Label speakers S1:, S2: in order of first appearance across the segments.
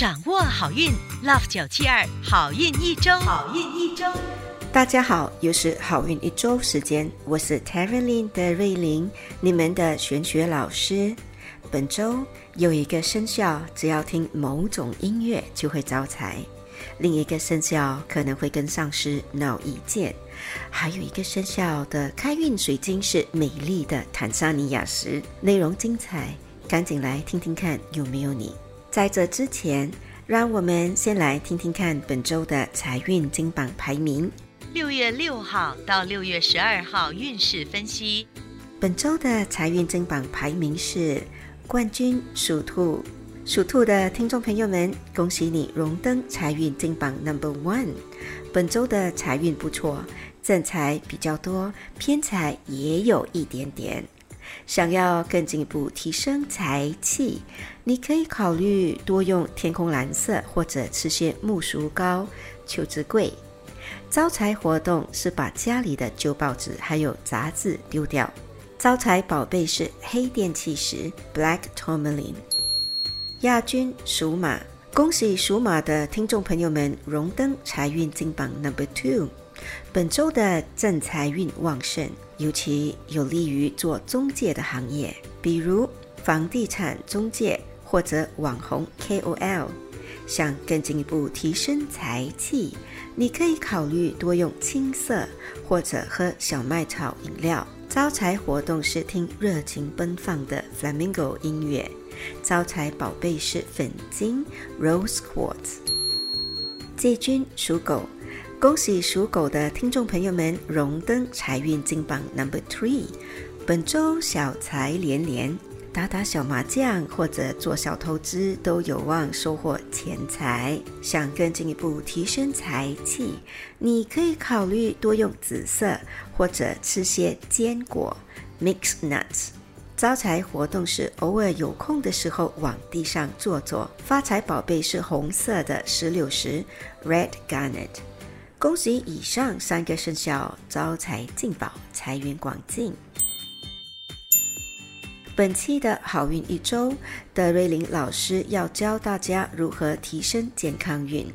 S1: 掌握好运，Love 九七二好运一周，好运一周。
S2: 大家好，又是好运一周时间，我是 t e r y l i n 的瑞玲，你们的玄学老师。本周有一个生肖，只要听某种音乐就会招财；另一个生肖可能会跟上司闹意见；还有一个生肖的开运水晶是美丽的坦桑尼亚石。内容精彩，赶紧来听听看有没有你。在这之前，让我们先来听听看本周的财运金榜排名。
S1: 六月六号到六月十二号运势分析，
S2: 本周的财运金榜排名是冠军属兔，属兔的听众朋友们，恭喜你荣登财运金榜 Number One。本周的财运不错，正财比较多，偏财也有一点点。想要更进一步提升财气，你可以考虑多用天空蓝色，或者吃些木薯膏、秋之桂。招财活动是把家里的旧报纸还有杂志丢掉。招财宝贝是黑电气石 （Black Tourmaline）。亚军属马，恭喜属马的听众朋友们荣登财运金榜 Number Two。本周的正财运旺盛，尤其有利于做中介的行业，比如房地产中介或者网红 KOL。想更进一步提升财气，你可以考虑多用青色或者喝小麦草饮料。招财活动是听热情奔放的 Flamingo 音乐。招财宝贝是粉晶 Rose Quartz。季军属狗，恭喜属狗的听众朋友们荣登财运金榜 Number Three。本周小财连连。打打小麻将或者做小投资都有望收获钱财。想更进一步提升财气，你可以考虑多用紫色或者吃些坚果 （mixed nuts）。招财活动是偶尔有空的时候往地上坐坐。发财宝贝是红色的石榴石 （red garnet）。恭喜以上三个生肖招财进宝，财源广进。本期的好运一周，德瑞琳老师要教大家如何提升健康运。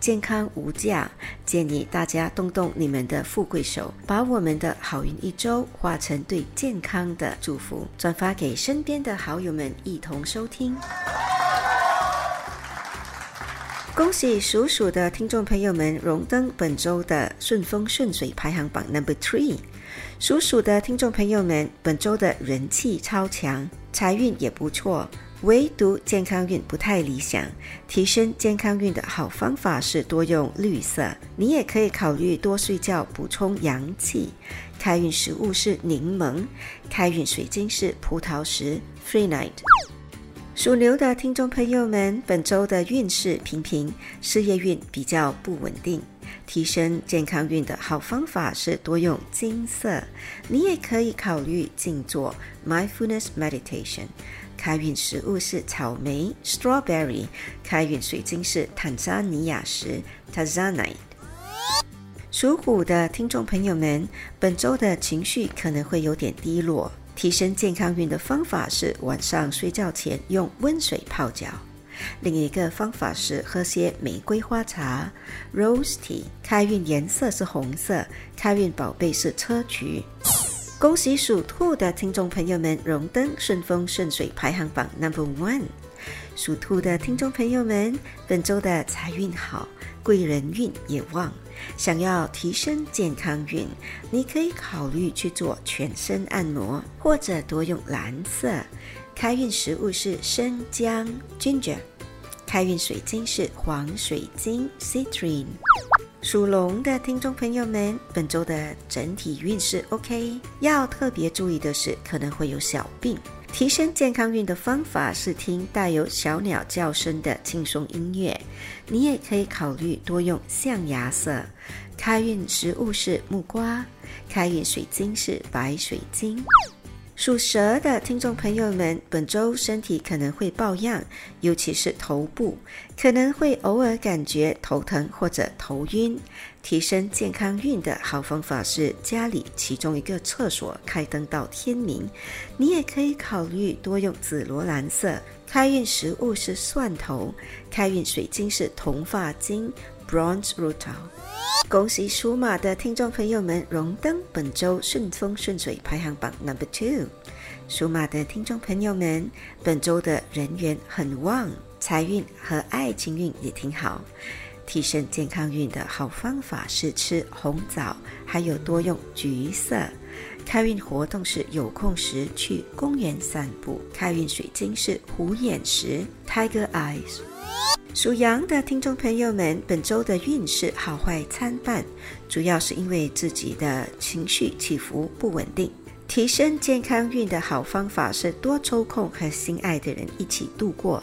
S2: 健康无价，建议大家动动你们的富贵手，把我们的好运一周化成对健康的祝福，转发给身边的好友们一同收听。恭喜属鼠的听众朋友们荣登本周的顺风顺水排行榜 Number Three。属鼠的听众朋友们，本周的人气超强，财运也不错，唯独健康运不太理想。提升健康运的好方法是多用绿色，你也可以考虑多睡觉，补充阳气。开运食物是柠檬，开运水晶是葡萄石 （Free Night）。属牛的听众朋友们，本周的运势平平，事业运比较不稳定。提升健康运的好方法是多用金色，你也可以考虑静坐 （mindfulness meditation）。开运食物是草莓 （strawberry），开运水晶是坦桑尼亚石 （tanzanite）。属虎的听众朋友们，本周的情绪可能会有点低落，提升健康运的方法是晚上睡觉前用温水泡脚。另一个方法是喝些玫瑰花茶 （Rose Tea）。开运颜色是红色，开运宝贝是车菊。恭喜属兔的听众朋友们荣登顺风顺水排行榜 Number One。属兔的听众朋友们，本周的财运好，贵人运也旺。想要提升健康运，你可以考虑去做全身按摩，或者多用蓝色。开运食物是生姜 （Ginger）。开运水晶是黄水晶 （Citrine）。属龙的听众朋友们，本周的整体运势 OK，要特别注意的是可能会有小病。提升健康运的方法是听带有小鸟叫声的轻松音乐。你也可以考虑多用象牙色。开运食物是木瓜。开运水晶是白水晶。属蛇的听众朋友们，本周身体可能会抱恙，尤其是头部，可能会偶尔感觉头疼或者头晕。提升健康运的好方法是家里其中一个厕所开灯到天明。你也可以考虑多用紫罗兰色。开运食物是蒜头，开运水晶是铜发晶 （Bronze Rutil）。恭喜属马的听众朋友们荣登本周顺风顺水排行榜 Number Two。属马的听众朋友们，本周的人缘很旺，财运和爱情运也挺好。提升健康运的好方法是吃红枣，还有多用橘色。开运活动是有空时去公园散步。开运水晶是虎眼石 （Tiger Eyes）。属羊的听众朋友们，本周的运势好坏参半，主要是因为自己的情绪起伏不稳定。提升健康运的好方法是多抽空和心爱的人一起度过，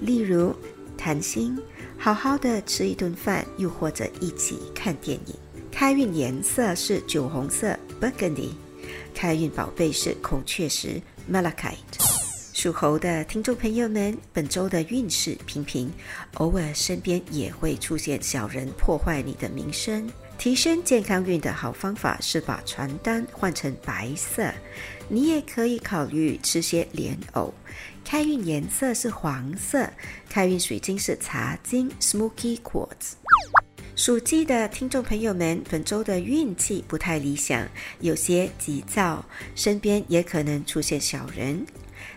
S2: 例如谈心、好好的吃一顿饭，又或者一起看电影。开运颜色是酒红色 （Burgundy），开运宝贝是孔雀石 （Malachite）。属猴的听众朋友们，本周的运势平平，偶尔身边也会出现小人破坏你的名声。提升健康运的好方法是把传单换成白色，你也可以考虑吃些莲藕。开运颜色是黄色，开运水晶是茶晶 （Smoky Quartz）。属鸡的听众朋友们，本周的运气不太理想，有些急躁，身边也可能出现小人。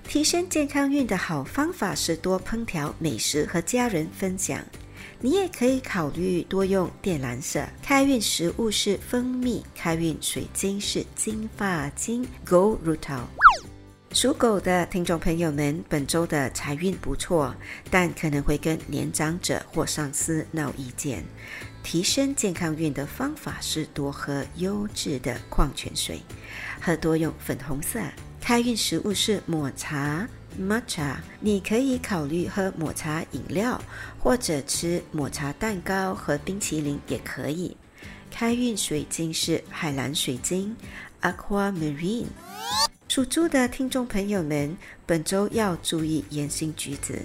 S2: 提升健康运的好方法是多烹调美食和家人分享。你也可以考虑多用靛蓝色。开运食物是蜂蜜，开运水晶是金发晶 （Gold Rutil）。属狗的听众朋友们，本周的财运不错，但可能会跟年长者或上司闹意见。提升健康运的方法是多喝优质的矿泉水，和多用粉红色。开运食物是抹茶 （matcha），你可以考虑喝抹茶饮料，或者吃抹茶蛋糕和冰淇淋也可以。开运水晶是海蓝水晶 （aquamarine）。属猪的听众朋友们，本周要注意言行举止，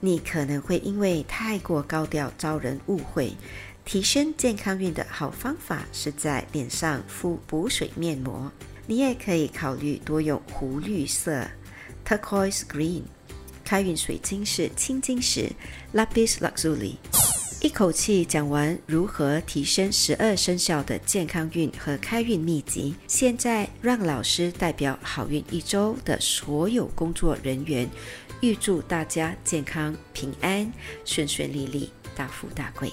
S2: 你可能会因为太过高调遭人误会。提升健康运的好方法是在脸上敷补水面膜。你也可以考虑多用湖绿色 （turquoise green）。开运水晶是青金石 （lapis lazuli）。一口气讲完如何提升十二生肖的健康运和开运秘籍，现在让老师代表好运一周的所有工作人员，预祝大家健康平安、顺顺利利、大富大贵。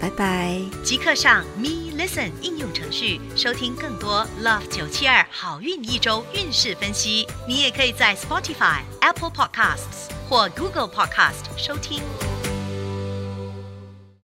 S2: 拜拜。
S1: 即刻上 Me Listen 应用程序收听更多 Love 九七二好运一周运势分析。你也可以在 Spotify、Apple Podcasts。或 Google Podcast 收听。